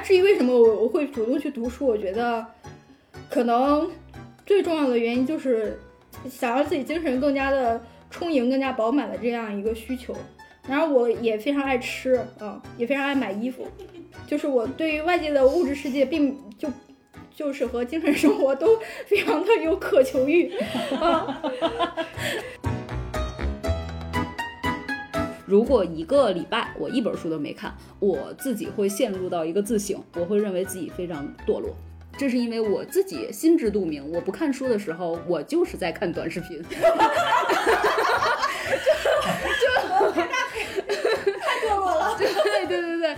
至于为什么我我会主动去读书，我觉得可能最重要的原因就是想让自己精神更加的充盈、更加饱满的这样一个需求。然后我也非常爱吃，嗯，也非常爱买衣服，就是我对于外界的物质世界并就就是和精神生活都 非常的有渴求欲啊。如果一个礼拜我一本书都没看，我自己会陷入到一个自省，我会认为自己非常堕落。这是因为我自己心知肚明，我不看书的时候，我就是在看短视频。就 就太堕落了。对对对对。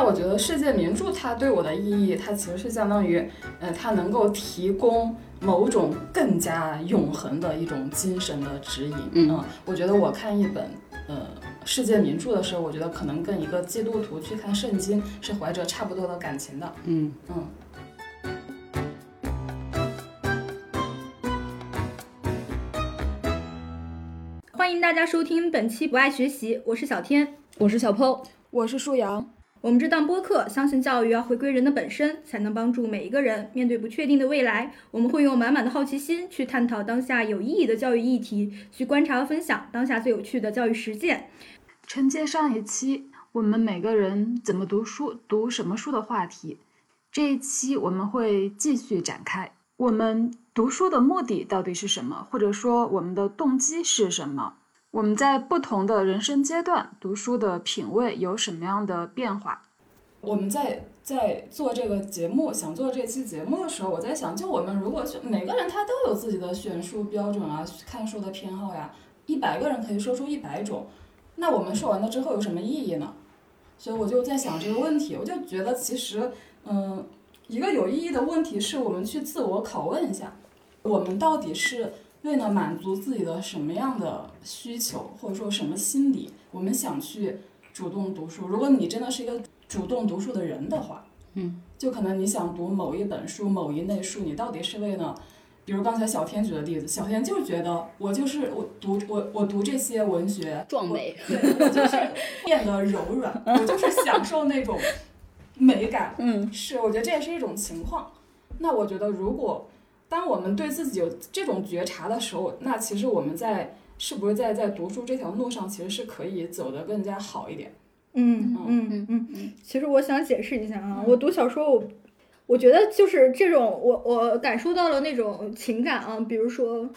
那我觉得世界名著它对我的意义，它其实是相当于，呃，它能够提供某种更加永恒的一种精神的指引。嗯，我觉得我看一本呃世界名著的时候，我觉得可能跟一个基督徒去看圣经是怀着差不多的感情的。嗯嗯。欢迎大家收听本期不爱学习，我是小天，我是小 PO，我是舒阳。我们这档播客相信教育要回归人的本身，才能帮助每一个人面对不确定的未来。我们会用满满的好奇心去探讨当下有意义的教育议题，去观察和分享当下最有趣的教育实践。承接上一期我们每个人怎么读书、读什么书的话题，这一期我们会继续展开。我们读书的目的到底是什么？或者说我们的动机是什么？我们在不同的人生阶段读书的品味有什么样的变化？我们在在做这个节目，想做这期节目的时候，我在想，就我们如果就每个人他都有自己的选书标准啊，看书的偏好呀，一百个人可以说出一百种，那我们说完了之后有什么意义呢？所以我就在想这个问题，我就觉得其实，嗯。一个有意义的问题是我们去自我拷问一下，我们到底是为了满足自己的什么样的需求，或者说什么心理，我们想去主动读书。如果你真的是一个主动读书的人的话，嗯，就可能你想读某一本书、某一类书，你到底是为了，比如刚才小天举的例子，小天就觉得我就是我读我我读这些文学壮美，对我就是变得柔软，我就是享受那种。美感，嗯，是，我觉得这也是一种情况。那我觉得，如果当我们对自己有这种觉察的时候，那其实我们在是不是在在读书这条路上，其实是可以走得更加好一点。嗯嗯嗯嗯。其实我想解释一下啊，我读小说，我我觉得就是这种，我我感受到了那种情感啊，比如说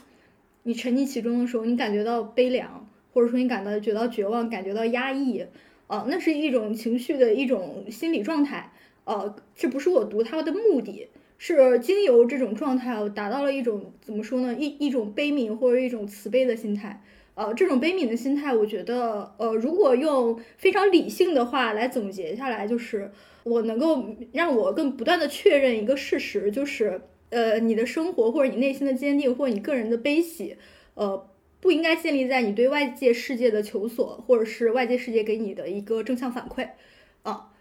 你沉溺其中的时候，你感觉到悲凉，或者说你感到觉到绝望，感觉到压抑。哦，那是一种情绪的一种心理状态，呃，这不是我读它的目的，是经由这种状态，我达到了一种怎么说呢，一一种悲悯或者一种慈悲的心态，呃，这种悲悯的心态，我觉得，呃，如果用非常理性的话来总结下来，就是我能够让我更不断的确认一个事实，就是，呃，你的生活或者你内心的坚定或者你个人的悲喜，呃。不应该建立在你对外界世界的求索，或者是外界世界给你的一个正向反馈，啊，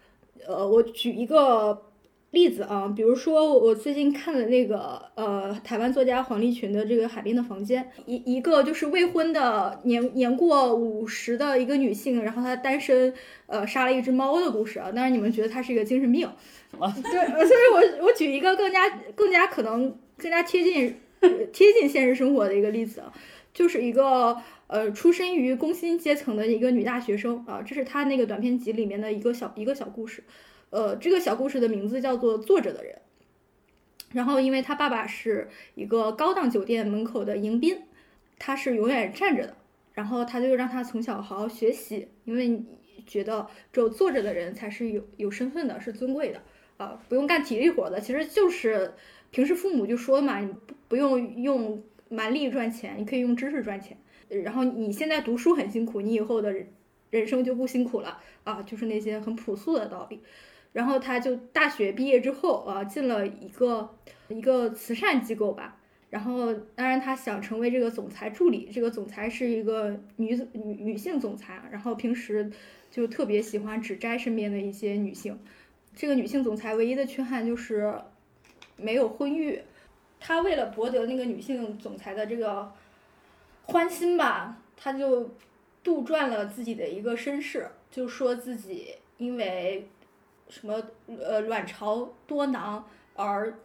呃，我举一个例子啊，比如说我最近看的那个呃台湾作家黄立群的这个《海边的房间》，一一个就是未婚的年年过五十的一个女性，然后她单身，呃，杀了一只猫的故事啊。当然你们觉得她是一个精神病，对，所以我我举一个更加更加可能更加贴近贴近现实生活的一个例子啊。就是一个呃，出身于工薪阶层的一个女大学生啊，这是她那个短篇集里面的一个小一个小故事，呃，这个小故事的名字叫做《坐着的人》。然后，因为他爸爸是一个高档酒店门口的迎宾，他是永远站着的，然后他就让他从小好好学习，因为觉得只有坐着的人才是有有身份的，是尊贵的啊，不用干体力活的，其实就是平时父母就说嘛，你不不用用。蛮力赚钱，你可以用知识赚钱。然后你现在读书很辛苦，你以后的人生就不辛苦了啊，就是那些很朴素的道理。然后他就大学毕业之后啊，进了一个一个慈善机构吧。然后当然他想成为这个总裁助理，这个总裁是一个女女女性总裁，然后平时就特别喜欢指摘身边的一些女性。这个女性总裁唯一的缺憾就是没有婚育。他为了博得那个女性总裁的这个欢心吧，他就杜撰了自己的一个身世，就说自己因为什么呃卵巢多囊而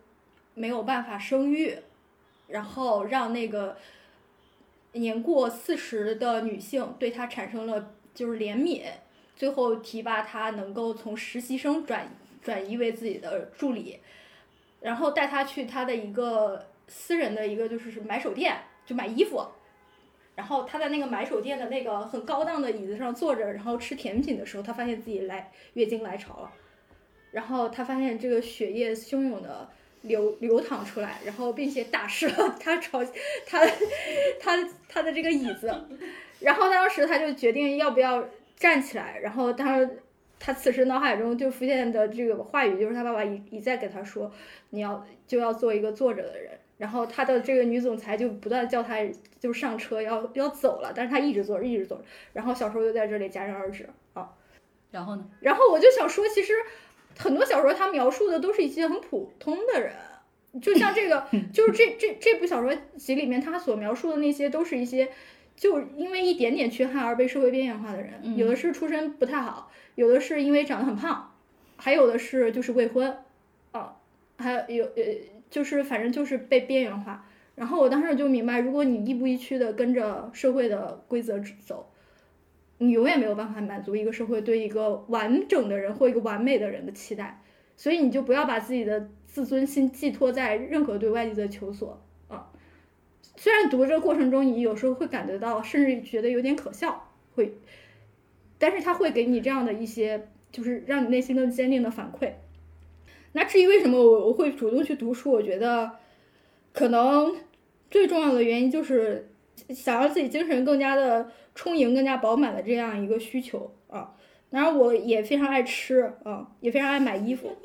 没有办法生育，然后让那个年过四十的女性对他产生了就是怜悯，最后提拔他能够从实习生转转移为自己的助理，然后带他去他的一个私人的一个就是买手店，就买衣服。然后他在那个买手店的那个很高档的椅子上坐着，然后吃甜品的时候，他发现自己来月经来潮了，然后他发现这个血液汹涌的流流淌出来，然后并且打湿了他朝 他他他的这个椅子，然后当时他就决定要不要站起来，然后他他此时脑海中就浮现的这个话语就是他爸爸一一再给他说，你要就要做一个坐着的人。然后他的这个女总裁就不断叫他就上车要要走了，但是他一直坐着一直坐着。然后小说就在这里戛然而止啊。然后呢？然后我就想说，其实很多小说它描述的都是一些很普通的人，就像这个，就是这这这部小说集里面他所描述的那些，都是一些就因为一点点缺憾而被社会边缘化的人。有的是出身不太好，有的是因为长得很胖，还有的是就是未婚啊，还有呃。就是反正就是被边缘化，然后我当时就明白，如果你亦步亦趋的跟着社会的规则走，你永远没有办法满足一个社会对一个完整的人或一个完美的人的期待，所以你就不要把自己的自尊心寄托在任何对外界的求索啊。虽然读这个过程中你有时候会感觉到，甚至觉得有点可笑，会，但是他会给你这样的一些，就是让你内心更坚定的反馈。那至于为什么我我会主动去读书，我觉得可能最重要的原因就是想让自己精神更加的充盈、更加饱满的这样一个需求啊。然后，我也非常爱吃啊，也非常爱买衣服，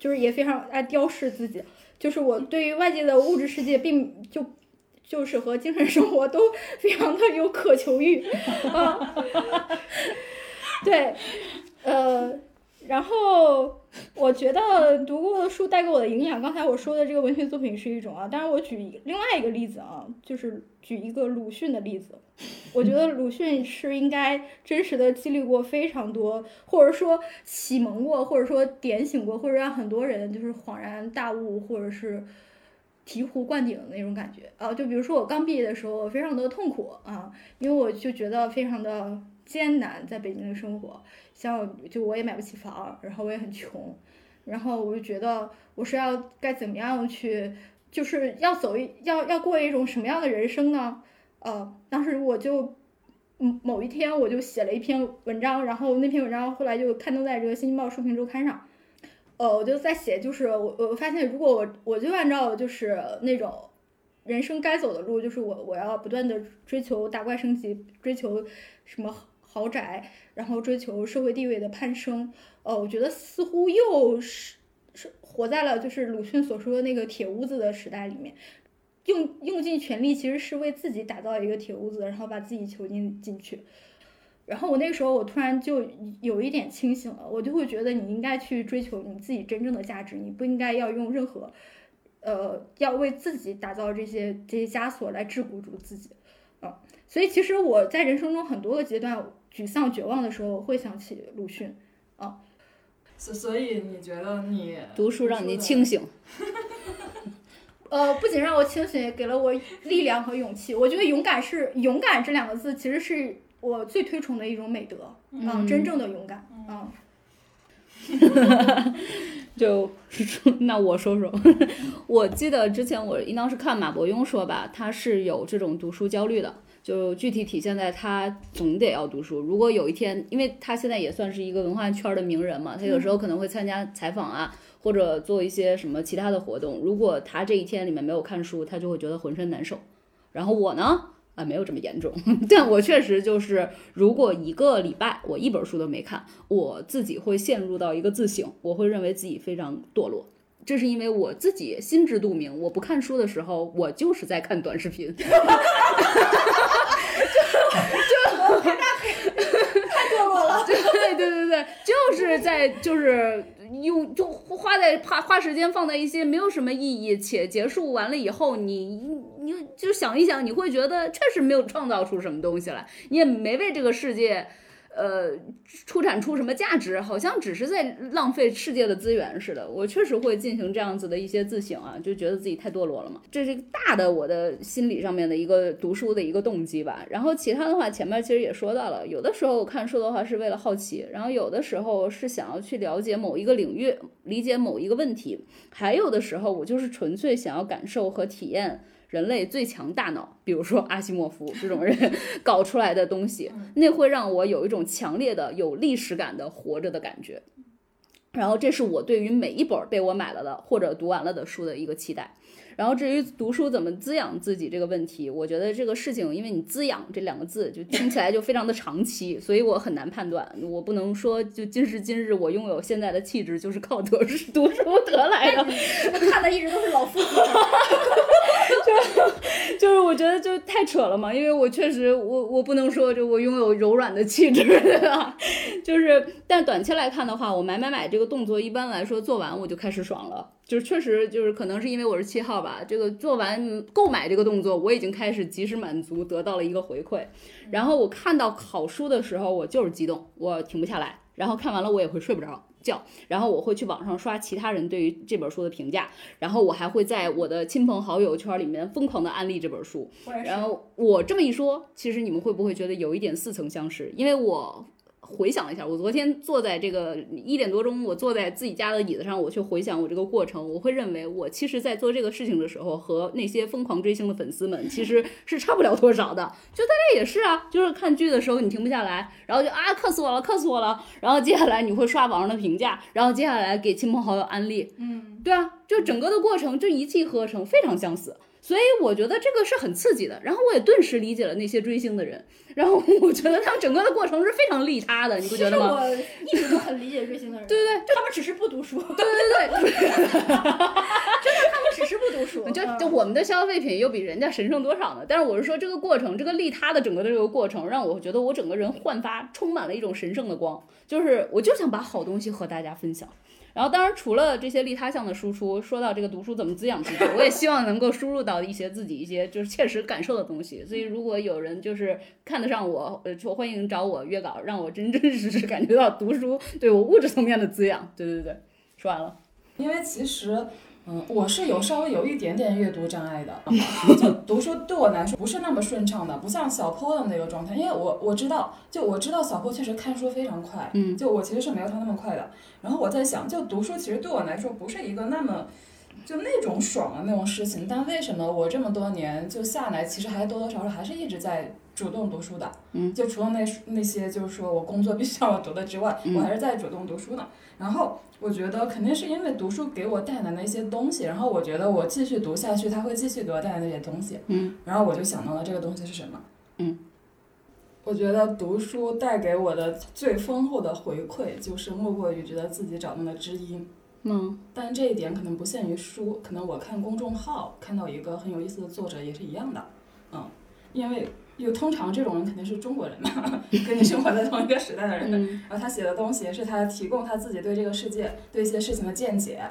就是也非常爱雕饰自己。就是我对于外界的物质世界，并就就是和精神生活都非常的有渴求欲啊。对，呃。然后我觉得读过的书带给我的营养，刚才我说的这个文学作品是一种啊，当然我举另外一个例子啊，就是举一个鲁迅的例子。我觉得鲁迅是应该真实的经历过非常多，或者说启蒙过，或者说点醒过，或者让很多人就是恍然大悟，或者是醍醐灌顶的那种感觉啊。就比如说我刚毕业的时候，非常的痛苦啊，因为我就觉得非常的艰难，在北京的生活。像就我也买不起房，然后我也很穷，然后我就觉得我是要该怎么样去，就是要走一要要过一种什么样的人生呢？呃，当时我就，嗯，某一天我就写了一篇文章，然后那篇文章后来就刊登在这个《新京报书评周刊》上，呃，我就在写，就是我我发现如果我我就按照就是那种人生该走的路，就是我我要不断的追求打怪升级，追求什么。豪宅，然后追求社会地位的攀升，呃，我觉得似乎又是是活在了就是鲁迅所说的那个铁屋子的时代里面，用用尽全力其实是为自己打造一个铁屋子，然后把自己囚禁进去。然后我那个时候我突然就有一点清醒了，我就会觉得你应该去追求你自己真正的价值，你不应该要用任何，呃，要为自己打造这些这些枷锁来桎梏住自己，啊，所以其实我在人生中很多个阶段。沮丧、绝望的时候，我会想起鲁迅，啊，所所以你觉得你读书让你清醒？呃，不仅让我清醒，也给了我力量和勇气。我觉得勇敢是勇敢这两个字，其实是我最推崇的一种美德，嗯，真正的勇敢，嗯。就 那我说说，我记得之前我应当是看马伯庸说吧，他是有这种读书焦虑的。就具体体现在他总得要读书。如果有一天，因为他现在也算是一个文化圈的名人嘛，他有时候可能会参加采访啊，或者做一些什么其他的活动。如果他这一天里面没有看书，他就会觉得浑身难受。然后我呢，啊，没有这么严重，但我确实就是，如果一个礼拜我一本书都没看，我自己会陷入到一个自省，我会认为自己非常堕落。这是因为我自己心知肚明，我不看书的时候，我就是在看短视频。就就 太堕落了。对对对对，就是在就是用就花在花花时间放在一些没有什么意义，且结束完了以后，你你就想一想，你会觉得确实没有创造出什么东西来，你也没为这个世界。呃，出产出什么价值，好像只是在浪费世界的资源似的。我确实会进行这样子的一些自省啊，就觉得自己太堕落了嘛。这是大的我的心理上面的一个读书的一个动机吧。然后其他的话，前面其实也说到了，有的时候我看书的话是为了好奇，然后有的时候是想要去了解某一个领域，理解某一个问题，还有的时候我就是纯粹想要感受和体验。人类最强大脑，比如说阿西莫夫这种人 搞出来的东西，那会让我有一种强烈的有历史感的活着的感觉。然后，这是我对于每一本被我买了的或者读完了的书的一个期待。然后至于读书怎么滋养自己这个问题，我觉得这个事情，因为你滋养这两个字就听起来就非常的长期，所以我很难判断。我不能说就今时今日我拥有现在的气质就是靠读书 读书得来的。看的一直都是老夫子，就 就是我觉得就太扯了嘛，因为我确实我我不能说就我拥有柔软的气质，对吧？就是但短期来看的话，我买买买这个动作一般来说做完我就开始爽了。就是确实就是可能是因为我是七号吧，这个做完购买这个动作，我已经开始及时满足，得到了一个回馈。然后我看到好书的时候，我就是激动，我停不下来。然后看完了我也会睡不着觉，然后我会去网上刷其他人对于这本书的评价，然后我还会在我的亲朋好友圈里面疯狂的安利这本书。然后我这么一说，其实你们会不会觉得有一点似曾相识？因为我。回想一下，我昨天坐在这个一点多钟，我坐在自己家的椅子上，我去回想我这个过程，我会认为我其实，在做这个事情的时候，和那些疯狂追星的粉丝们其实是差不了多少的。就大家也是啊，就是看剧的时候你停不下来，然后就啊，磕死我了，磕死我了。然后接下来你会刷网上的评价，然后接下来给亲朋好友安利。嗯，对啊，就整个的过程就一气呵成，非常相似。所以我觉得这个是很刺激的，然后我也顿时理解了那些追星的人，然后我觉得他们整个的过程是非常利他的，你不觉得吗？我一直都很理解追星的人，对对对，他们只是不读书，对对对，真的他们只是不读书，就就我们的消费品又比人家神圣多少呢？但是我是说这个过程，这个利他的整个的这个过程，让我觉得我整个人焕发，充满了一种神圣的光，就是我就想把好东西和大家分享。然后，当然，除了这些利他项的输出，说到这个读书怎么滋养自己，我也希望能够输入到一些自己一些就是切实感受的东西。所以，如果有人就是看得上我，呃，就欢迎找我约稿，让我真真实实感觉到读书对我物质层面的滋养。对对对，说完了。因为其实。嗯，我是有稍微有一点点阅读障碍的，就读书对我来说不是那么顺畅的，不像小坡的那个状态。因为我我知道，就我知道小坡确实看书非常快，嗯，就我其实是没有他那么快的。然后我在想，就读书其实对我来说不是一个那么。就那种爽的那种事情，但为什么我这么多年就下来，其实还多多少少还是一直在主动读书的。嗯，就除了那那些就是说我工作 必须要我读的之外，我还是在主动读书呢。然后我觉得肯定是因为读书给我带来的一些东西，然后我觉得我继续读下去，它会继续给我带来那些东西。嗯，然后我就想到了这个东西是什么。嗯，我觉得读书带给我的最丰厚的回馈，就是莫过于觉得自己找到了知音。嗯，但这一点可能不限于书，可能我看公众号看到一个很有意思的作者也是一样的，嗯，因为有通常这种人肯定是中国人嘛，跟你生活在同一个时代的人，然后他写的东西是他提供他自己对这个世界对一些事情的见解，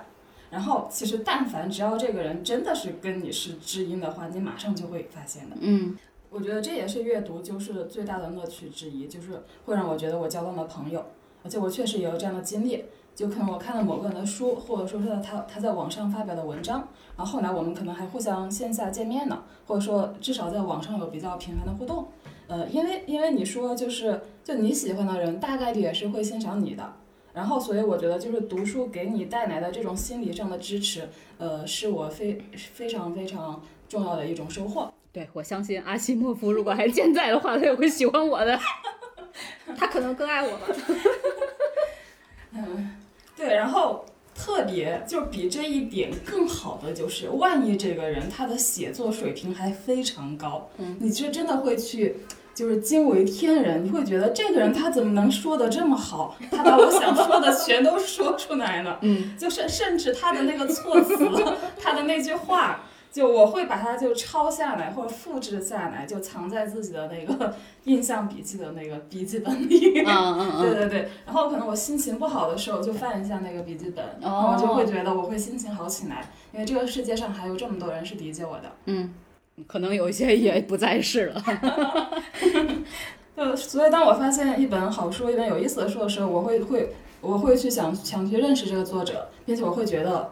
然后其实但凡只要这个人真的是跟你是知音的话，你马上就会发现的，嗯，我觉得这也是阅读就是最大的乐趣之一，就是会让我觉得我交到了朋友，而且我确实也有这样的经历。就可能我看了某个人的书，或者说是他他在网上发表的文章，然后后来我们可能还互相线下见面呢，或者说至少在网上有比较频繁的互动。呃，因为因为你说就是就你喜欢的人大概率也是会欣赏你的，然后所以我觉得就是读书给你带来的这种心理上的支持，呃，是我非非常非常重要的一种收获。对，我相信阿西莫夫如果还健在的话，他也会喜欢我的，他可能更爱我吧。嗯。对，然后特别就比这一点更好的就是，万一这个人他的写作水平还非常高，嗯，你就真的会去就是惊为天人，你会觉得这个人他怎么能说的这么好？他把我想说的全都说出来了，嗯，就是甚至他的那个措辞，他的那句话。就我会把它就抄下来或者复制下来，就藏在自己的那个 印象笔记的那个笔记本里。嗯嗯嗯，对对对，然后可能我心情不好的时候就翻一下那个笔记本，然后哦我就会觉得我会心情好起来，因为这个世界上还有这么多人是理解我的。嗯，可能有一些也不在世了。就所以当我发现一本好书、一本有意思的书的时候，我会会我会去想想去认识这个作者，并且我会觉得，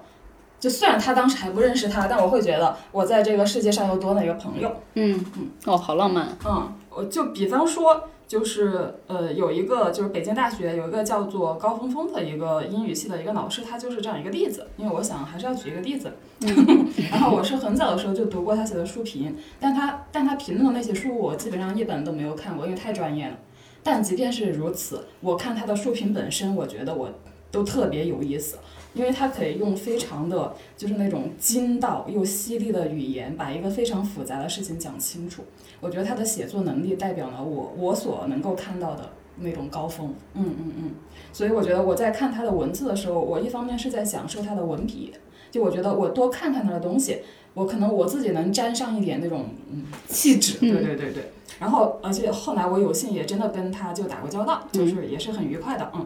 就虽然他当时还不认识他，但我会觉得我在这个世界上又多了一个朋友。嗯嗯，哦，好浪漫。嗯，我就比方说，就是呃，有一个就是北京大学有一个叫做高峰峰的一个英语系的一个老师，他就是这样一个例子。因为我想还是要举一个例子。然后我是很早的时候就读过他写的书评，但他但他评论的那些书我基本上一本都没有看过，因为太专业了。但即便是如此，我看他的书评本身，我觉得我都特别有意思。因为他可以用非常的，就是那种精到又犀利的语言，把一个非常复杂的事情讲清楚。我觉得他的写作能力代表了我我所能够看到的那种高峰。嗯嗯嗯。所以我觉得我在看他的文字的时候，我一方面是在享受他的文笔，就我觉得我多看看他的东西，我可能我自己能沾上一点那种嗯气质。对对对对。然后而且后来我有幸也真的跟他就打过交道，就是也是很愉快的。嗯。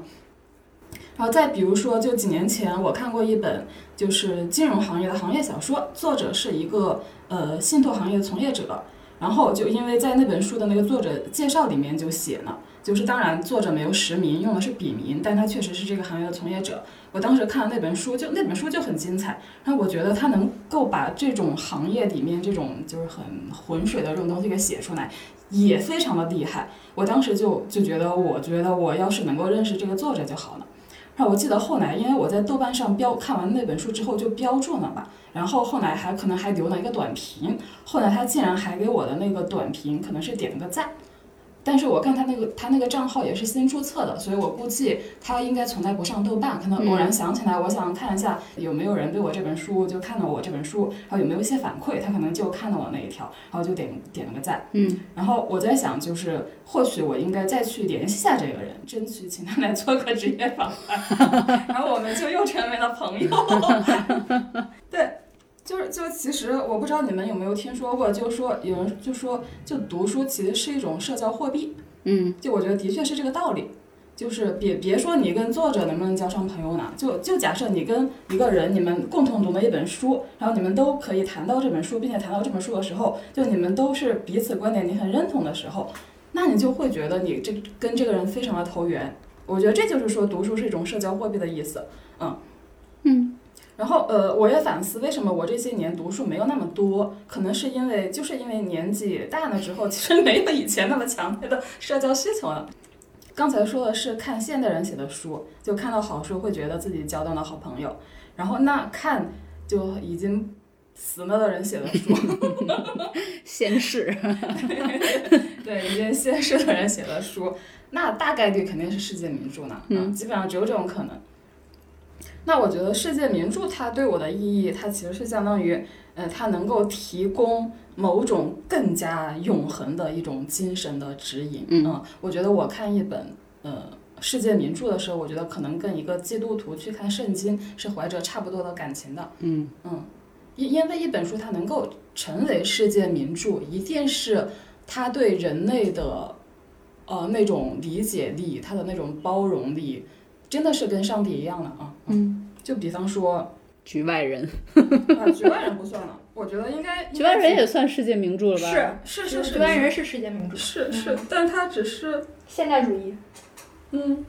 然后再比如说，就几年前我看过一本就是金融行业的行业小说，作者是一个呃信托行业的从业者。然后就因为在那本书的那个作者介绍里面就写了，就是当然作者没有实名，用的是笔名，但他确实是这个行业的从业者。我当时看了那本书，就那本书就很精彩。然后我觉得他能够把这种行业里面这种就是很浑水的这种东西给写出来，也非常的厉害。我当时就就觉得，我觉得我要是能够认识这个作者就好了。然后我记得后来，因为我在豆瓣上标看完那本书之后就标注了嘛，然后后来还可能还留了一个短评，后来他竟然还给我的那个短评可能是点了个赞，但是我看他那个他那个账号也是新注册的，所以我估计他应该从来不上豆瓣，可能偶然想起来，我想看一下有没有人对我这本书就看了我这本书，然后有没有一些反馈，他可能就看了我那一条，然后就点点了个赞，嗯，然后我在想，就是或许我应该再去联系一下这个人，争取请他来做个职业访谈，然后我们就又成为了朋友。对，就是就其实我不知道你们有没有听说过，就说有人就说，就读书其实是一种社交货币。嗯，就我觉得的确是这个道理。就是别别说你跟作者能不能交上朋友呢，就就假设你跟一个人，你们共同读了一本书，然后你们都可以谈到这本书，并且谈到这本书的时候，就你们都是彼此观点你很认同的时候，那你就会觉得你这跟这个人非常的投缘。我觉得这就是说读书是一种社交货币的意思，嗯嗯。然后呃，我也反思为什么我这些年读书没有那么多，可能是因为就是因为年纪大了之后，其实没有以前那么强烈的社交需求了。刚才说的是看现代人写的书，就看到好书会觉得自己交到了好朋友，然后那看就已经死了的人写的书，先是，对，已经先世的人写的书，那大概率肯定是世界名著呢，嗯基本上只有这种可能。那我觉得世界名著它对我的意义，它其实是相当于，呃，它能够提供某种更加永恒的一种精神的指引。嗯我觉得我看一本呃世界名著的时候，我觉得可能跟一个基督徒去看圣经是怀着差不多的感情的。嗯嗯，因因为一本书它能够成为世界名著，一定是它对人类的呃那种理解力，它的那种包容力，真的是跟上帝一样的啊。嗯，就比方说，局外人，啊，局外人不算了，我觉得应该局外人也算世界名著了吧？是是是局外人是世界名著，是是，但它只是现代主义。嗯。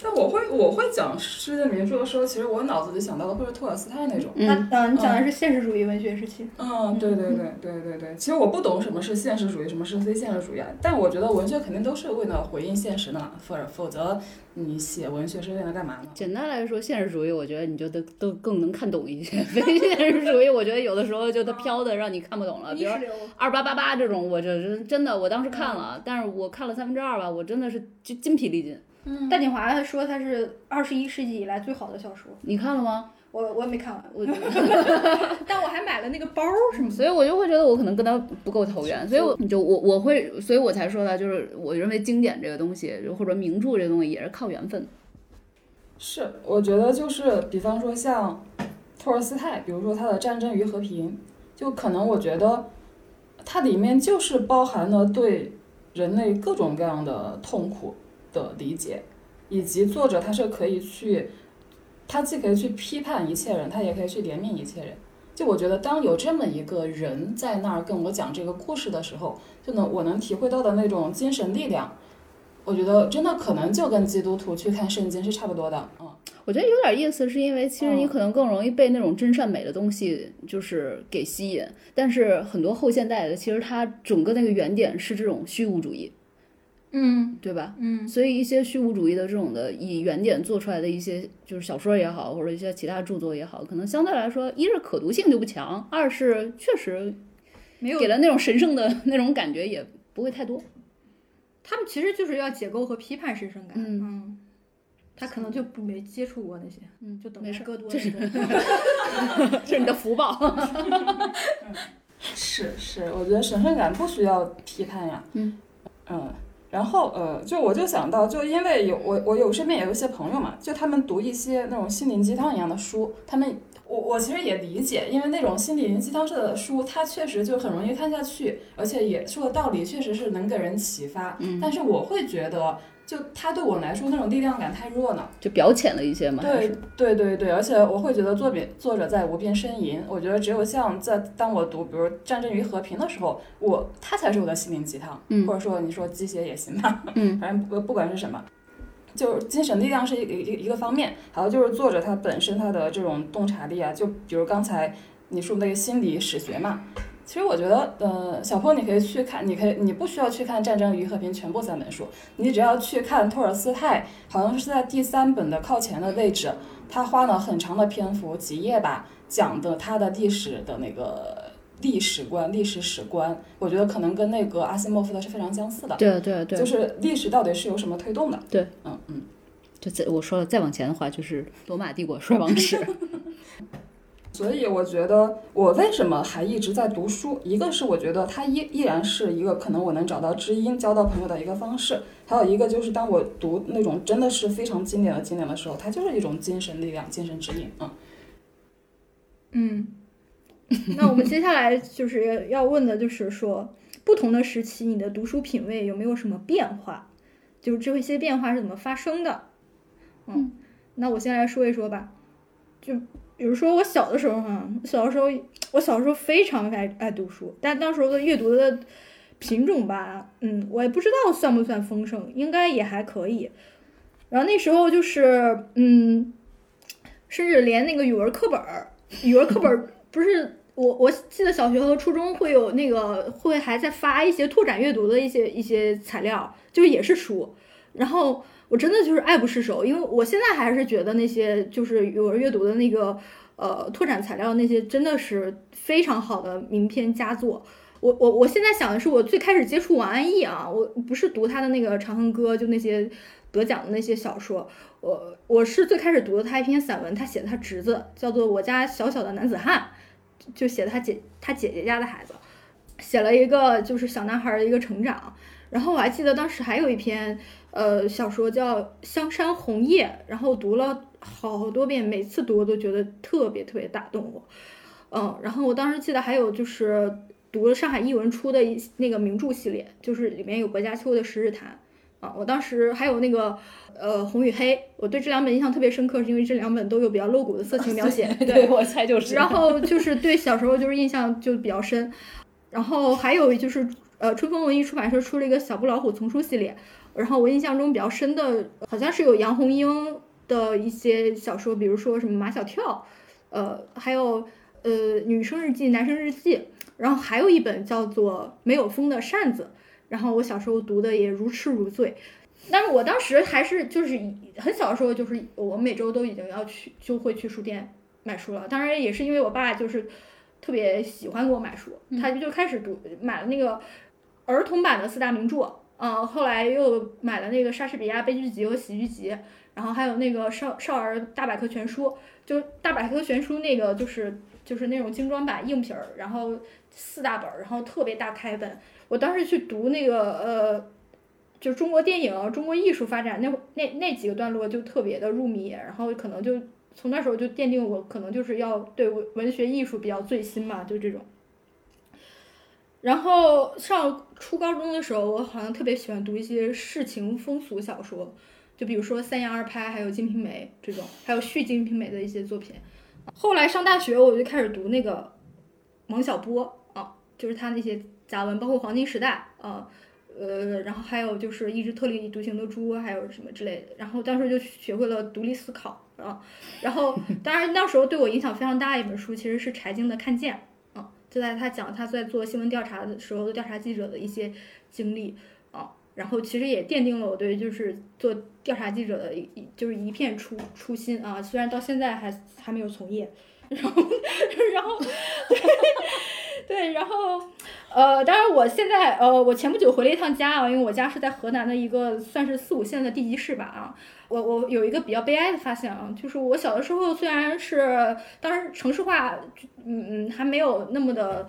但我会我会讲世界名著的时候，其实我脑子里想到的会是托尔斯泰那种。那嗯嗯，你讲的是现实主义文学时期。嗯，对对对对对对。其实我不懂什么是现实主义，什么是非现实主义啊。但我觉得文学肯定都是为了回应现实的嘛，否否则你写文学是为了干嘛呢？简单来说，现实主义我觉得你就都都更能看懂一些，非现实主义我觉得有的时候就它飘的让你看不懂了，比如。二八八八这种，我这真真的我当时看了，但是我看了三分之二吧，我真的是就筋疲力尽。戴锦华说他是二十一世纪以来最好的小说，你看了吗？我我也没看完，我 但我还买了那个包儿什么的。所以我就会觉得我可能跟他不够投缘，所以我就我我会，所以我才说的，就是我认为经典这个东西，或者名著这个东西也是靠缘分。是，我觉得就是比方说像托尔斯泰，比如说他的《战争与和平》，就可能我觉得它里面就是包含了对人类各种各样的痛苦的理解，以及作者他是可以去，他既可以去批判一切人，他也可以去怜悯一切人。就我觉得，当有这么一个人在那儿跟我讲这个故事的时候，就能我能体会到的那种精神力量，我觉得真的可能就跟基督徒去看圣经是差不多的。嗯，我觉得有点意思，是因为其实你可能更容易被那种真善美的东西就是给吸引，但是很多后现代的其实它整个那个原点是这种虚无主义，嗯对吧？嗯所以一些虚无主义的这种的以原点做出来的一些就是小说也好，或者一些其他著作也好，可能相对来说，一是可读性就不强，二是确实没有给了那种神圣的 那种感觉也不会太多。他们其实就是要解构和批判神圣感。嗯嗯，他可能就不没接触过那些，嗯就等没事多这是这 是你的福报。是是，我觉得神圣感不需要批判呀。嗯嗯，然后呃，就我就想到，就因为有我我有身边也有一些朋友嘛，就他们读一些那种心灵鸡汤一样的书，他们我我其实也理解，因为那种心灵鸡汤式的书，它确实就很容易看下去，而且也说的道理确实是能给人启发。嗯但是我会觉得，就他对我来说那种力量感太弱了。就表浅了一些嘛，对对对对，而且我会觉得作品作者在无边呻吟。我觉得只有像在当我读，比如《战争与和平》的时候，我他才是我的心灵鸡汤，嗯或者说你说鸡血也行吧，嗯 反正不不管是什么，就是精神力量是一一个一个方面，还有就是作者他本身他的这种洞察力啊，就比如刚才你说那个心理史学嘛。其实我觉得，呃，小坡你可以去看，你可以，你不需要去看《战争与和平》全部三本书，你只要去看托尔斯泰，好像是在第三本的靠前的位置，他花了很长的篇幅，几页吧，讲的他的历史的那个历史观、历史史观，我觉得可能跟那个阿西莫夫的是非常相似的。对啊对啊对啊，就是历史到底是由什么推动的？对，嗯嗯，就再我说了再往前的话，就是罗马帝国衰亡史。所以我觉得我为什么还一直在读书，一个是我觉得它依依然是一个可能我能找到知音、交到朋友的一个方式，还有一个就是当我读那种真的是非常经典的经典的时候，它就是一种精神力量、精神指引。嗯，嗯，那我们接下来就是要问的，就是说，不同的时期，你的读书品味有没有什么变化？就是这些变化是怎么发生的？嗯，那我先来说一说吧。就比如说我小的时候哈、小的时候，我小时候非常爱爱读书，但当时候的阅读的品种吧，嗯，我也不知道算不算丰盛，应该也还可以。然后那时候就是，嗯，甚至连那个语文课本儿，语文课本儿 不是我我记得小学和初中会有那个会还在发一些拓展阅读的一些一些材料，就也是书，然后我真的就是爱不释手，因为我现在还是觉得那些就是语文阅读的那个呃拓展材料那些真的是非常好的名篇佳作。我我我现在想的是，我最开始接触王安忆啊，我不是读他的那个《长恨歌》，就那些得奖的那些小说，我我是最开始读的他一篇散文，他写的他侄子叫做《我家小小的男子汉》，就写的他姐他姐姐家的孩子，写了一个就是小男孩的一个成长。然后我还记得当时还有一篇呃小说叫《香山红叶》，然后读了好多遍，每次读我都觉得特别特别打动我。嗯，然后我当时记得还有就是读了上海译文出的一那个名著系列，就是里面有薄伽丘的《十日谈》啊，我当时还有那个呃《红与黑》，我对这两本印象特别深刻，是因为这两本都有比较露骨的色情描写。对，我猜就是。然后就是对小时候就是印象就比较深，然后还有就是呃春风文艺出版社出了一个小布老虎丛书系列，然后我印象中比较深的好像是有杨红樱的一些小说，比如说什么马小跳，呃还有呃女生日记、男生日记，然后还有一本叫做没有风的扇子，然后我小时候读的也如痴如醉。但是我当时还是就是很小的时候，就是我每周都已经要去就会去书店买书了。当然也是因为我爸就是特别喜欢给我买书，他就开始读买了那个儿童版的四大名著，嗯，后来又买了那个莎士比亚悲剧集和喜剧集，然后还有那个少少儿大百科全书，就大百科全书那个就是就是那种精装版硬皮儿，然后四大本儿，然后特别大开本。我当时去读那个呃。就中国电影、中国艺术发展那那那几个段落就特别的入迷，然后可能就从那时候就奠定我可能就是要对文文学艺术比较醉心嘛，就这种。然后上初高中的时候，我好像特别喜欢读一些世情风俗小说，就比如说三言二拍，还有《金瓶梅》这种，还有续《金瓶梅》的一些作品。后来上大学，我就开始读那个王小波啊，就是他那些杂文，包括《黄金时代》啊，呃，然后还有就是《一只特立独行的猪》，还有什么之类的。然后当时就学会了独立思考啊。然后当然那时候对我影响非常大的一本书，其实是柴静的《看见》，就在他讲他在做新闻调查的时候的调查记者的一些经历啊。然后其实也奠定了我对就是做调查记者的一就是一片初初心啊，虽然到现在还还没有从业，然后 然后对 对，然后呃，当然我现在呃，我前不久回了一趟家啊，因为我家是在河南的一个算是四五线的地级市吧啊。我我有一个比较悲哀的发现啊，就是我小的时候虽然是当然城市化，嗯嗯还没有那么的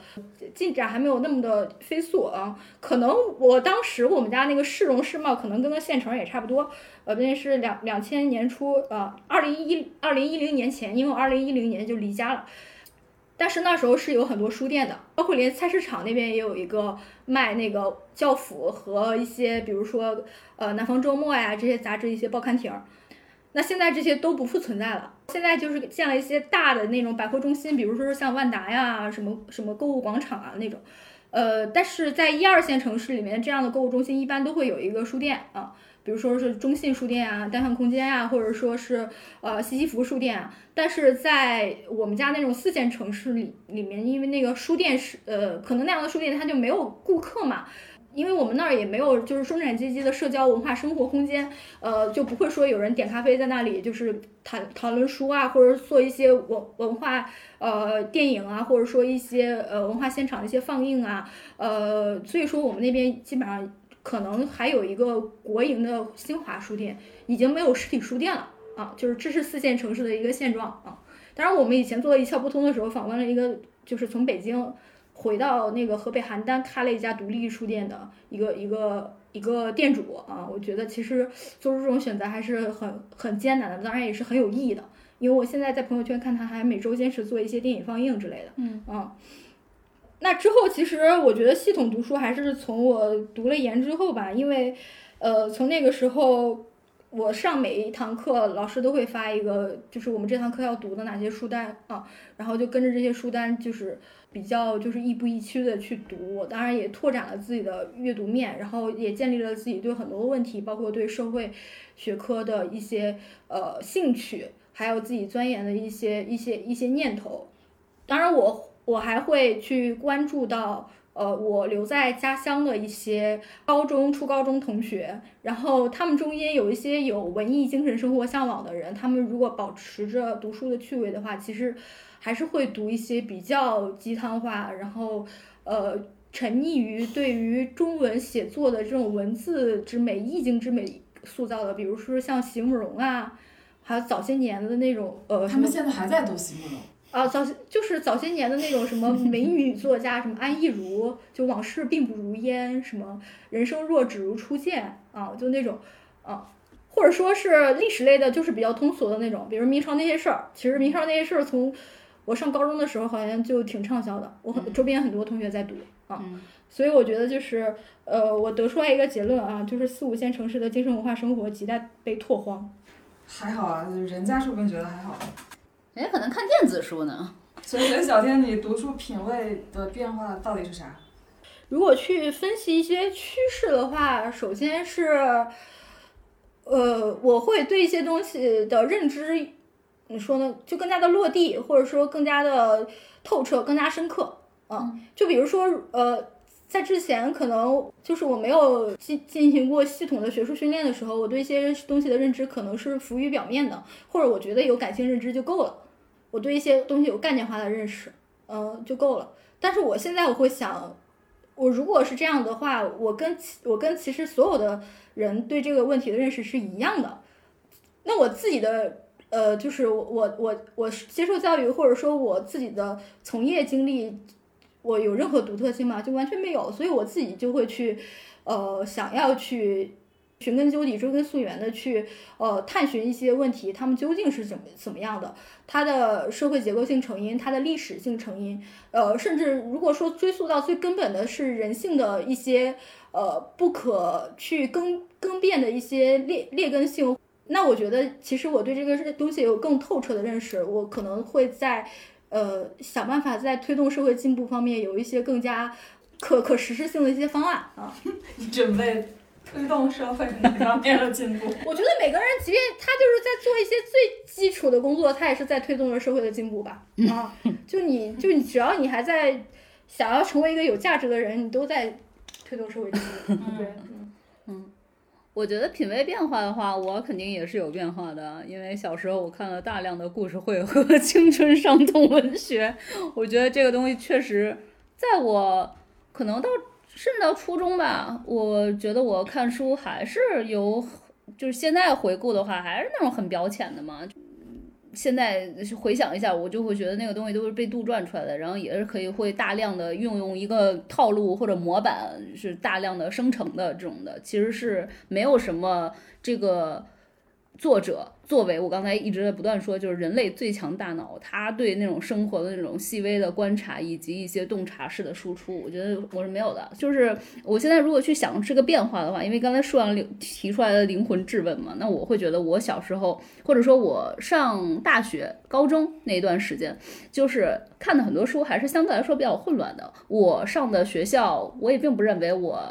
进展，还没有那么的飞速啊，可能我当时我们家那个市容市貌可能跟个县城也差不多，呃那是两两千年初呃二零一二零一零年前，因为我二零一零年就离家了。但是那时候是有很多书店的，包括连菜市场那边也有一个卖那个教辅和一些，比如说呃南方周末呀这些杂志一些报刊亭儿。那现在这些都不复存在了，现在就是建了一些大的那种百货中心，比如说像万达呀、什么什么购物广场啊那种。呃，但是在一二线城市里面，这样的购物中心一般都会有一个书店啊。比如说是中信书店啊、单向空间啊，或者说是呃西西弗书店啊，但是在我们家那种四线城市里里面，因为那个书店是呃，可能那样的书店它就没有顾客嘛，因为我们那儿也没有就是中产阶级的社交文化生活空间，呃，就不会说有人点咖啡在那里就是谈讨论书啊，或者做一些文文化呃电影啊，或者说一些呃文化现场的一些放映啊，呃，所以说我们那边基本上。可能还有一个国营的新华书店，已经没有实体书店了啊，就是这是四线城市的一个现状啊。当然，我们以前做一窍不通的时候，访问了一个就是从北京回到那个河北邯郸开了一家独立书店的一个一个一个店主啊。我觉得其实做出这种选择还是很很艰难的，当然也是很有意义的。因为我现在在朋友圈看他还每周坚持做一些电影放映之类的，嗯啊。那之后，其实我觉得系统读书还是从我读了研之后吧，因为，呃，从那个时候，我上每一堂课，老师都会发一个，就是我们这堂课要读的哪些书单啊，然后就跟着这些书单，就是比较就是亦步亦趋的去读。当然也拓展了自己的阅读面，然后也建立了自己对很多问题，包括对社会学科的一些呃兴趣，还有自己钻研的一些一些一些念头。当然。我我还会去关注到，呃，我留在家乡的一些高中、初高中同学，然后他们中间有一些有文艺精神生活向往的人，他们如果保持着读书的趣味的话，其实还是会读一些比较鸡汤化，然后呃，沉溺于对于中文写作的这种文字之美、意境之美塑造的，比如说像席慕容啊，还有早些年的那种呃，他们现在还在读席慕容。啊，早就是早些年的那种什么 美女作家，什么安意如，就往事并不如烟，什么人生若只如初见啊，就那种啊，或者说是历史类的，就是比较通俗的那种，比如明朝那些事儿。其实明朝那些事儿，从我上高中的时候好像就挺畅销的，我很周边很多同学在读啊，所以我觉得就是呃，我得出来一个结论啊，就是四五线城市的精神文化生活亟待被拓荒。还好啊，人家说不定觉得还好。人家可能看电子书呢，所以小天，你读书品味的变化到底是啥？如果去分析一些趋势的话，首先是，呃，我会对一些东西的认知，你说呢？就更加的落地，或者说更加的透彻、更加深刻。嗯，就比如说，呃，在之前可能就是我没有进进行过系统的学术训练的时候，我对一些东西的认知可能是浮于表面的，或者我觉得有感性认知就够了。我对一些东西有概念化的认识，嗯，就够了。但是我现在我会想，我如果是这样的话，我跟我跟其实所有的人对这个问题的认识是一样的。那我自己的呃，就是我我我接受教育或者说我自己的从业经历，我有任何独特性吗？就完全没有。所以我自己就会去呃，想要去寻根究底、追根溯源的去呃探寻一些问题，他们究竟是怎么怎么样的，它的社会结构性成因、它的历史性成因，呃，甚至如果说追溯到最根本的是人性的一些呃不可去更更变的一些劣劣根性，那我觉得其实我对这个东西有更透彻的认识，我可能会在呃想办法在推动社会进步方面有一些更加可可实施性的一些方案啊。你准备推动社会哪方面的进步？我觉得每个人，即便他就是在做一些最基础的工作，他也是在推动着社会的进步吧？啊，就你就你，只要你还在想要成为一个有价值的人，你都在推动社会进步。对，嗯我觉得品味变化的话，我肯定也是有变化的，因为小时候我看了大量的故事会和青春伤痛文学，我觉得这个东西确实，在我可能到甚至到初中吧，我觉得我看书还是有，就是现在回顾的话，还是那种很表浅的嘛。现在回想一下，我就会觉得那个东西都是被杜撰出来的，然后也是可以会大量的运用一个套路或者模板，是大量的生成的这种的，其实是没有什么这个作者作为我刚才一直在不断说，就是人类最强大脑，他对那种生活的那种细微的观察以及一些洞察式的输出，我觉得我是没有的。就是我现在如果去想这个变化的话，因为刚才树阳提出来的灵魂质问嘛，那我会觉得我小时候或者说我上大学、高中那一段时间，就是看的很多书还是相对来说比较混乱的。我上的学校，我也并不认为我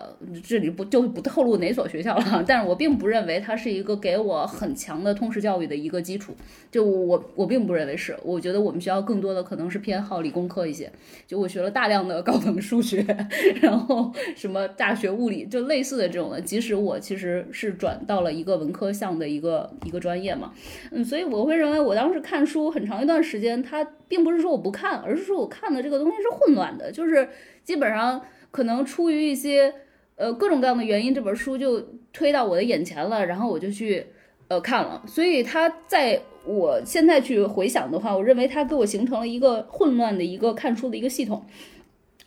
这里不就不透露哪所学校了，但是我并不认为它是一个给我很强的通识教教育的一个基础。就我我并不认为是，我觉得我们学校更多的可能是偏好理工科一些。就我学了大量的高等数学，然后什么大学物理，就类似的这种的。即使我其实是转到了一个文科项的一个一个专业嘛，嗯，所以我会认为我当时看书很长一段时间，它并不是说我不看，而是说我看的这个东西是混乱的，就是基本上可能出于一些呃各种各样的原因，这本书就推到我的眼前了，然后我就去呃看了，所以他在我现在去回想的话，我认为他给我形成了一个混乱的一个看书的一个系统。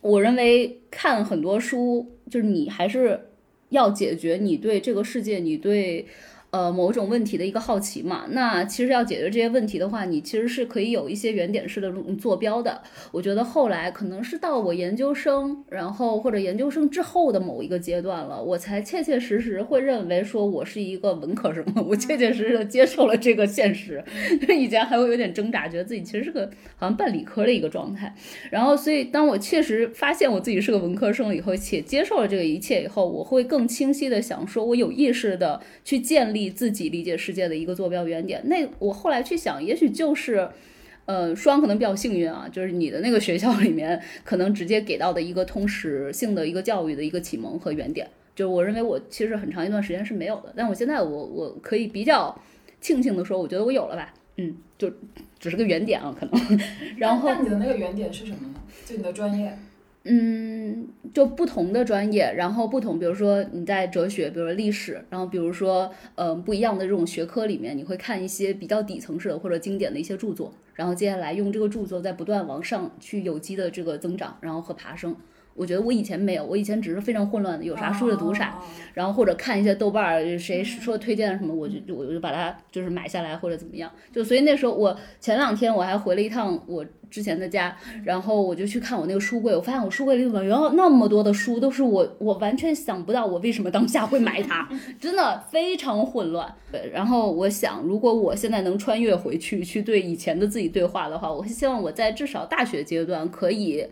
我认为看很多书，就是你还是要解决你对这个世界，你对。呃，某种问题的一个好奇嘛，那其实要解决这些问题的话，你其实是可以有一些原点式的这种坐标的。我觉得后来可能是到我研究生，然后或者研究生之后的某一个阶段了，我才切切实实会认为说我是一个文科生，我切切实实的接受了这个现实。以前还会有点挣扎，觉得自己其实是个好像半理科的一个状态。然后，所以当我确实发现我自己是个文科生以后，且接受了这个一切以后，我会更清晰的想说，我有意识的去建立。你自己理解世界的一个坐标原点，那我后来去想，也许就是，呃，双可能比较幸运啊，就是你的那个学校里面可能直接给到的一个通识性的一个教育的一个启蒙和原点，就我认为我其实很长一段时间是没有的，但我现在我我可以比较庆幸的说，我觉得我有了吧，嗯，就只是个原点啊，可能。然后，你的那个原点是什么呢？就你的专业。嗯，就不同的专业，然后不同，比如说你在哲学，比如说历史，然后比如说，嗯，不一样的这种学科里面，你会看一些比较底层式的或者经典的一些著作，然后接下来用这个著作在不断往上去有机的这个增长，然后和爬升。我觉得我以前没有，我以前只是非常混乱的，有啥书就读啥，然后或者看一些豆瓣儿谁说推荐什么，我就我就把它就是买下来或者怎么样。就所以那时候我前两天我还回了一趟我之前的家，然后我就去看我那个书柜，我发现我书柜里怎么有那么多的书，都是我我完全想不到我为什么当下会买它，真的非常混乱。对，然后我想，如果我现在能穿越回去去对以前的自己对话的话，我希望我在至少大学阶段可以。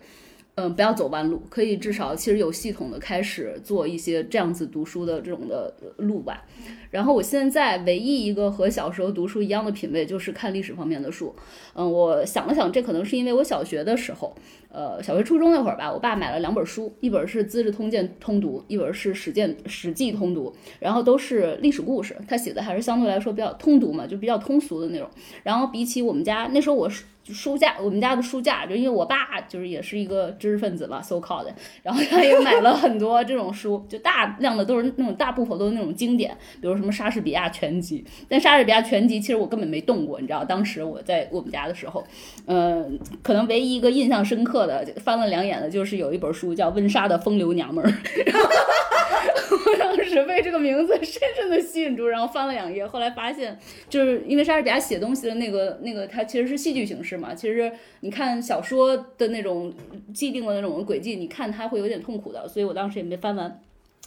嗯，不要走弯路，可以至少其实有系统的开始做一些这样子读书的这种的路吧。然后我现在唯一一个和小时候读书一样的品味，就是看历史方面的书。嗯，我想了想，这可能是因为我小学的时候，呃，小学初中那会儿吧，我爸买了两本书，一本是《资治通鉴通读》，一本是《史鉴史记通读》，然后都是历史故事，他写的还是相对来说比较通读嘛，就比较通俗的那种。然后比起我们家那时候我是。书架，我们家的书架，就因为我爸就是也是一个知识分子嘛，so called，然后他也买了很多这种书，就大量的都是那种大部分都是那种经典，比如什么莎士比亚全集。但莎士比亚全集其实我根本没动过，你知道，当时我在我们家的时候，嗯，可能唯一一个印象深刻的翻了两眼的，就是有一本书叫温莎的风流娘们儿。我当 是被这个名字深深的吸引住，然后翻了两页，后来发现，就是因为莎士比亚写东西的那个那个，它其实是戏剧形式嘛。其实你看小说的那种既定的那种轨迹，你看它会有点痛苦的，所以我当时也没翻完。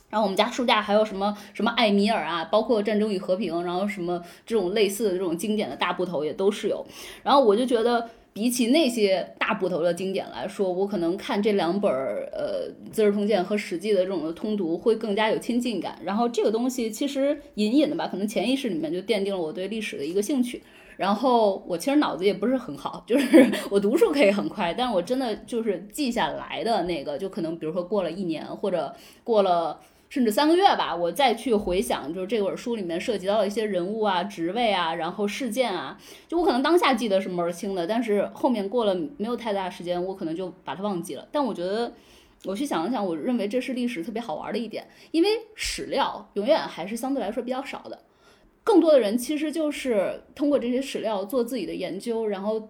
然后我们家书架还有什么什么艾米尔啊，包括《战争与和平》，然后什么这种类似的这种经典的大部头也都是有。然后我就觉得。比起那些大部头的经典来说，我可能看这两本儿呃《资治通鉴》和《史记》的这种的通读会更加有亲近感。然后这个东西其实隐隐的吧，可能潜意识里面就奠定了我对历史的一个兴趣。然后我其实脑子也不是很好，就是 我读书可以很快，但我真的就是记下来的那个，就可能比如说过了一年或者过了。甚至三个月吧，我再去回想，就是这本书里面涉及到的一些人物啊、职位啊，然后事件啊，就我可能当下记得是门儿清的，但是后面过了没有太大时间，我可能就把它忘记了。但我觉得，我去想了想，我认为这是历史特别好玩的一点，因为史料永远还是相对来说比较少的，更多的人其实就是通过这些史料做自己的研究，然后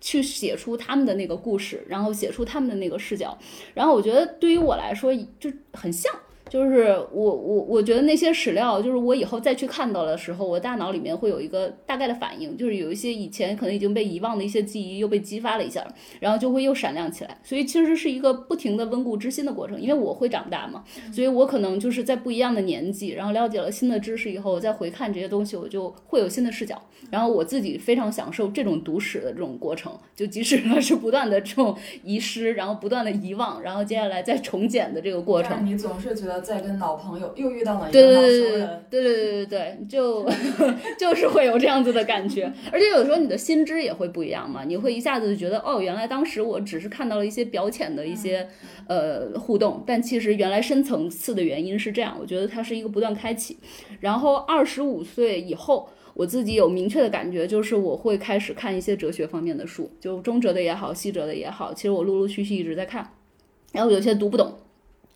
去写出他们的那个故事，然后写出他们的那个视角。然后我觉得对于我来说就很像。就是我我我觉得那些史料，就是我以后再去看到的时候，我大脑里面会有一个大概的反应，就是有一些以前可能已经被遗忘的一些记忆又被激发了一下，然后就会又闪亮起来。所以其实是一个不停的温故知新的过程，因为我会长大嘛，所以我可能就是在不一样的年纪，然后了解了新的知识以后，再回看这些东西，我就会有新的视角。然后我自己非常享受这种读史的这种过程，就即使呢是不断的这种遗失，然后不断的遗忘，然后接下来再重建的这个过程。你总是觉得。在跟老朋友又遇到了一个老熟人，对对对对对，就 就是会有这样子的感觉，而且有时候你的心知也会不一样嘛，你会一下子就觉得哦，原来当时我只是看到了一些表浅的一些呃互动，但其实原来深层次的原因是这样。我觉得它是一个不断开启。然后二十五岁以后，我自己有明确的感觉，就是我会开始看一些哲学方面的书，就中哲的也好，西哲的也好，其实我陆陆续续一直在看，然后有些读不懂。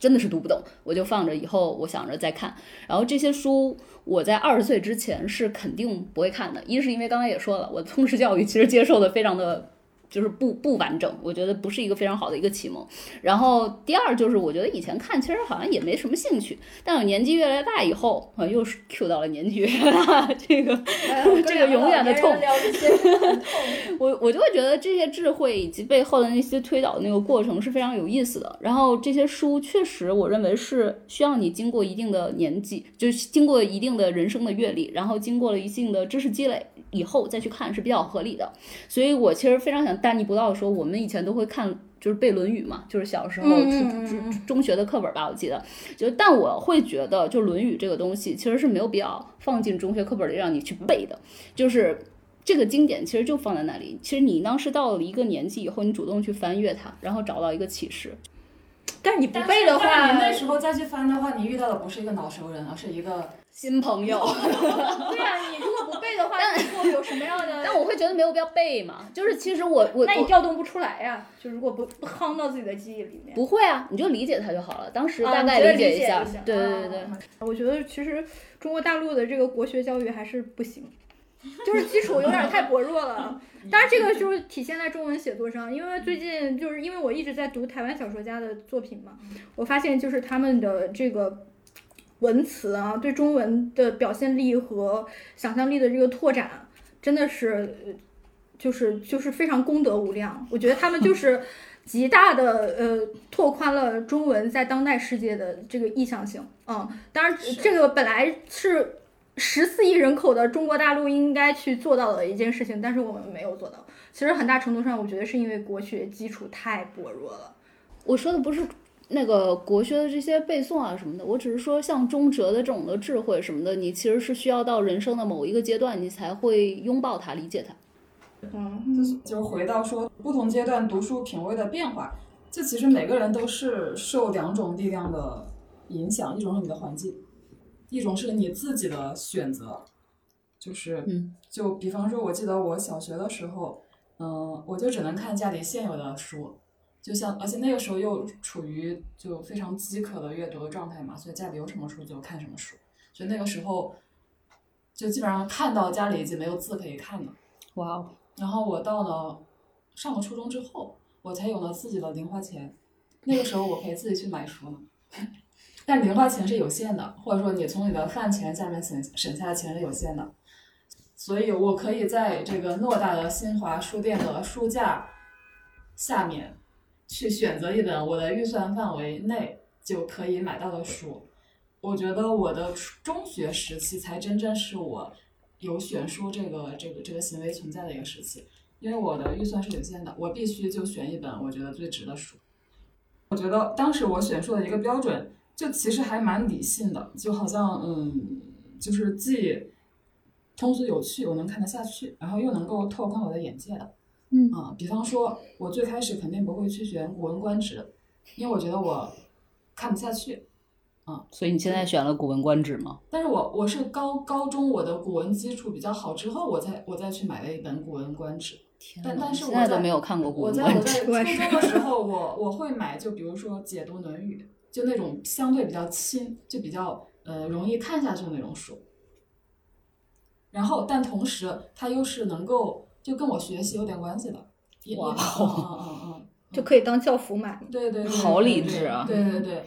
真的是读不懂，我就放着，以后我想着再看。然后这些书，我在二十岁之前是肯定不会看的。一是因为刚才也说了，我通识教育其实接受的非常的。就是不不完整，我觉得不是一个非常好的一个启蒙。然后第二就是，我觉得以前看其实好像也没什么兴趣，但我年纪越来越大以后，啊，又是 Q 到了年纪越大，这个这个永远的 痛。我我就会觉得这些智慧以及背后的那些推导的那个过程是非常有意思的。然后这些书确实，我认为是需要你经过一定的年纪，就是经过一定的人生的阅历，然后经过了一定的知识积累。以后再去看是比较合理的，所以我其实非常想大逆不道的说，我们以前都会看，就是背《论语》嘛，就是小时候初中中学的课本吧，我记得。就但我会觉得，就《论语》这个东西其实是没有必要放进中学课本里让你去背的，就是这个经典其实就放在那里。其实你当时到了一个年纪以后，你主动去翻阅它，然后找到一个启示。但是你不背的话，你那时候再去翻的话，你遇到的不是一个老熟人，而是一个新朋友。对呀，你如果不背的话，那会有什么样的？但我会觉得没有必要背嘛，就是其实我我那你调动不出来呀，就如果不不夯到自己的记忆里面，不会啊，你就理解它就好了。当时大概理解一下，对对对对。我觉得其实中国大陆的这个国学教育还是不行。就是基础有点太薄弱了，当然这个就是体现在中文写作上，因为最近就是因为我一直在读台湾小说家的作品嘛，我发现就是他们的这个文词啊，对中文的表现力和想象力的这个拓展，真的是就是就是非常功德无量。我觉得他们就 是极大的呃拓宽了中文在当代世界的这个意向性。嗯，当然这个本来是。十四亿人口的中国大陆应该去做到的一件事情，但是我们没有做到。其实很大程度上，我觉得是因为国学基础太薄弱了。我说的不是那个国学的这些背诵啊什么的，我只是说像中哲的这种的智慧什么的，你其实是需要到人生的某一个阶段，你才会拥抱它、理解它。嗯，就是就是回到说不同阶段读书品味的变化，这其实每个人都是受两种力量的影响，一种是你的环境。一种是你自己的选择，就是，就比方说，我记得我小学的时候，嗯，我就只能看家里现有的书，就像，而且那个时候又处于就非常饥渴的阅读的状态嘛，所以家里有什么书就看什么书，所以那个时候，就基本上看到家里已经没有字可以看了。哇哦！然后我到了上了初中之后，我才有了自己的零花钱，那个时候我可以自己去买书了。但零花钱是有限的，或者说你从你的饭钱下面省省下的钱是有限的，所以我可以在这个偌大的新华书店的书架下面去选择一本我的预算范围内就可以买到的书。我觉得我的中学时期才真正是我有选书这个这个这个行为存在的一个时期，因为我的预算是有限的，我必须就选一本我觉得最值的书。我觉得当时我选书的一个标准，就其实还蛮理性的，就好像嗯，就是既通俗有趣，我能看得下去，然后又能够拓宽我的眼界的。嗯啊，比方说，我最开始肯定不会去选《古文观止》，因为我觉得我看不下去。所以你现在选了《古文观止》吗？但是我我是高高中我的古文基础比较好之后，我才我再去买了一本《古文观止》。但但是我现在都没有看过《古文观止》。在 我在初我也是中的时候，我我会买，就比如说解读《论语》，就那种相对比较轻，就比较呃容易看下去的那种书。然后，但同时它又是能够就跟我学习有点关系的。也哇哦嗯嗯嗯嗯，就可以当教辅买。对对对，好理智啊对对对，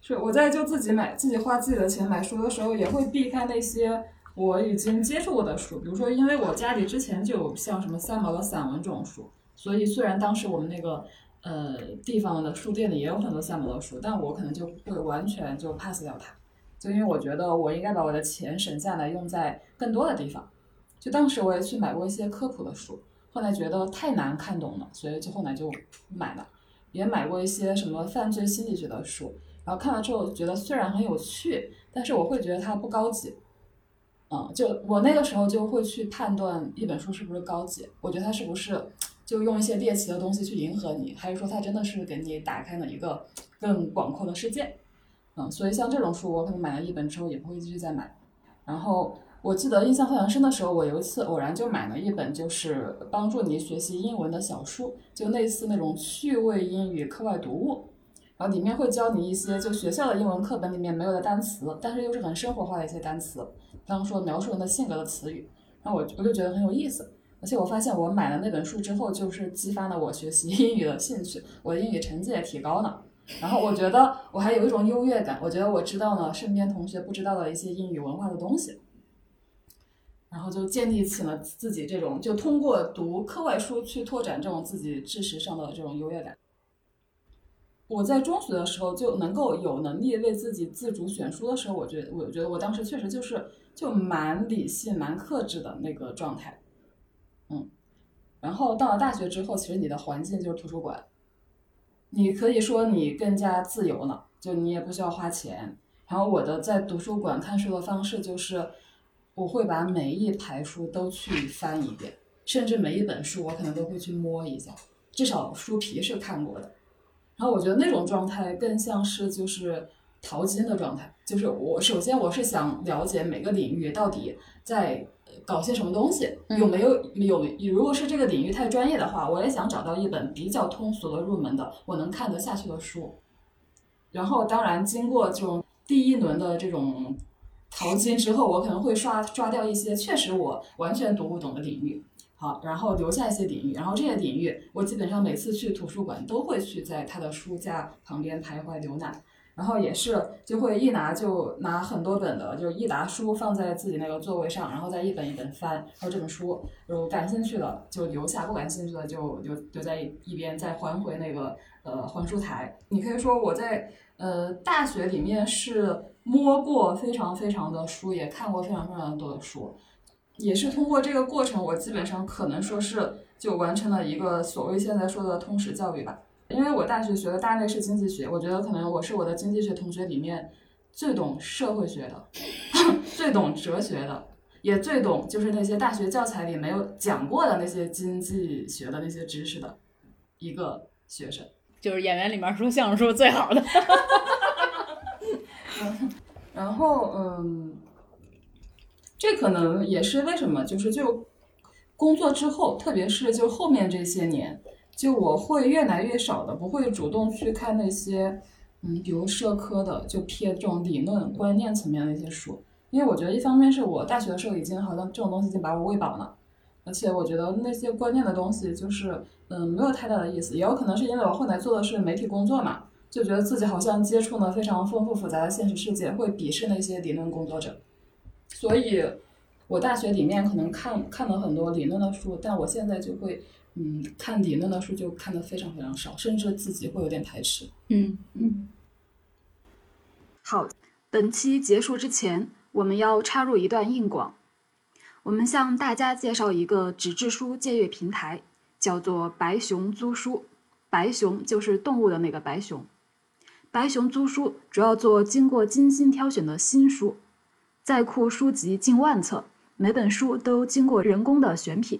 是我在就自己买自己花自己的钱买书的时候，也会避开那些我已经接触过的书，比如说，因为我家里之前就有像什么三毛的散文这种书，所以虽然当时我们那个呃地方的书店里也有很多三毛的书，但我可能就会完全就 pass 掉它，就因为我觉得我应该把我的钱省下来用在更多的地方。就当时我也去买过一些科普的书，后来觉得太难看懂了，所以就后来就买了。也买过一些什么犯罪心理学的书，然后看了之后觉得虽然很有趣，但是我会觉得它不高级。嗯，就我那个时候就会去判断一本书是不是高级，我觉得它是不是就用一些猎奇的东西去迎合你，还是说它真的是给你打开了一个更广阔的世界。嗯，所以像这种书，我可能买了一本之后也不会继续再买。然后我记得印象非常深的时候，我有一次偶然就买了一本就是帮助你学习英文的小书，就类似那种趣味英语课外读物。然后里面会教你一些就学校的英文课本里面没有的单词，但是又是很生活化的一些单词，比方说描述人的性格的词语。然后我我就觉得很有意思，而且我发现我买了那本书之后，就是激发了我学习英语的兴趣，我的英语成绩也提高了。然后我觉得我还有一种优越感，我觉得我知道了身边同学不知道的一些英语文化的东西，然后就建立起了自己这种就通过读课外书去拓展这种自己知识上的这种优越感。我在中学的时候就能够有能力为自己自主选书的时候，我觉得我觉得我当时确实就是就蛮理性、蛮克制的那个状态，嗯。然后到了大学之后，其实你的环境就是图书馆，你可以说你更加自由了，就你也不需要花钱。然后我的在图书馆看书的方式就是，我会把每一排书都去翻一遍，甚至每一本书我可能都会去摸一下，至少书皮是看过的。然后我觉得那种状态更像是就是淘金的状态，就是我首先我是想了解每个领域到底在呃搞些什么东西，有没有有如果是这个领域太专业的话，我也想找到一本比较通俗的入门的我能看得下去的书。然后当然经过这种第一轮的这种淘金之后，我可能会刷刷掉一些确实我完全读不懂的领域。好，然后留下一些领域，然后这些领域我基本上每次去图书馆都会去在他的书架旁边徘徊浏览，然后也是就会一拿就拿很多本的，就是一沓书放在自己那个座位上，然后再一本一本翻，然后这本书有感兴趣的就留下，不感兴趣的就留留在一边，再还回那个呃还书台。你可以说我在呃大学里面是摸过非常非常的书，也看过非常非常多的书。也是通过这个过程，我基本上可能说是就完成了一个所谓现在说的通识教育吧。因为我大学学的大类是经济学，我觉得可能我是我的经济学同学里面最懂社会学的，最懂哲学的，也最懂就是那些大学教材里没有讲过的那些经济学的那些知识的一个学生。就是演员里面说相声说最好的。然后，嗯，这可能也是为什么，就是就工作之后，特别是就后面这些年，就我会越来越少的不会主动去看那些，嗯，比如社科的，就偏这种理论观念层面的一些书，因为我觉得一方面是我大学的时候已经好像这种东西已经把我喂饱了，而且我觉得那些观念的东西就是，嗯，没有太大的意思，也有可能是因为我后来做的是媒体工作嘛。就觉得自己好像接触了非常丰富复杂的现实世界，会鄙视那些理论工作者。所以，我大学里面可能看看了很多理论的书，但我现在就会，嗯，看理论的书就看的非常非常少，甚至自己会有点排斥。嗯嗯。好，本期结束之前，我们要插入一段硬广。我们向大家介绍一个纸质书借阅平台，叫做白熊租书。白熊就是动物的那个白熊。白熊租书主要做经过精心挑选的新书，在库书籍近万册，每本书都经过人工的选品。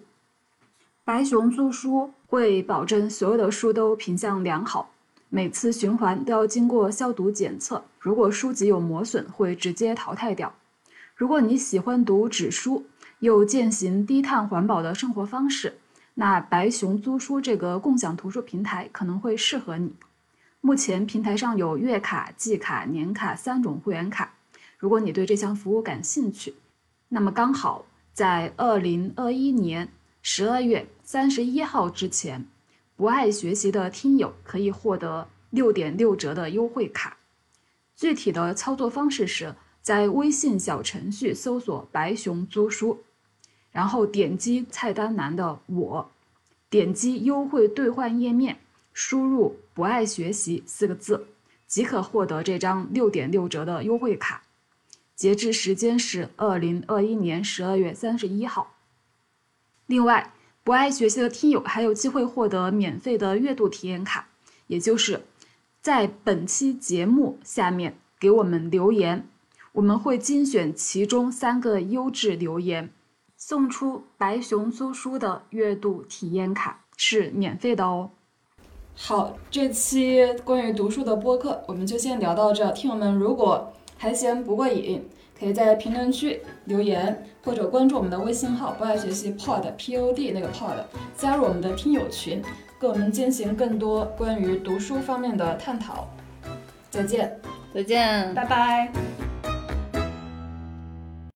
白熊租书会保证所有的书都品相良好，每次循环都要经过消毒检测。如果书籍有磨损，会直接淘汰掉。如果你喜欢读纸书，又践行低碳环保的生活方式，那白熊租书这个共享图书平台可能会适合你。目前平台上有月卡、季卡、年卡三种会员卡。如果你对这项服务感兴趣，那么刚好在二零二一年十二月三十一号之前，不爱学习的听友可以获得六点六折的优惠卡。具体的操作方式是在微信小程序搜索“白熊租书”，然后点击菜单栏的“我”，点击优惠兑换页面。输入“不爱学习”四个字，即可获得这张六点六折的优惠卡。截至时间是二零二一年十二月三十一号。另外，不爱学习的听友还有机会获得免费的阅读体验卡，也就是在本期节目下面给我们留言，我们会精选其中三个优质留言，送出白熊租书的阅读体验卡，是免费的哦。好，这期关于读书的播客我们就先聊到这。听友们如果还嫌不过瘾，可以在评论区留言，或者关注我们的微信号“不爱学习 Pod P O D” 那个 Pod，加入我们的听友群，跟我们进行更多关于读书方面的探讨。再见，再见，拜拜。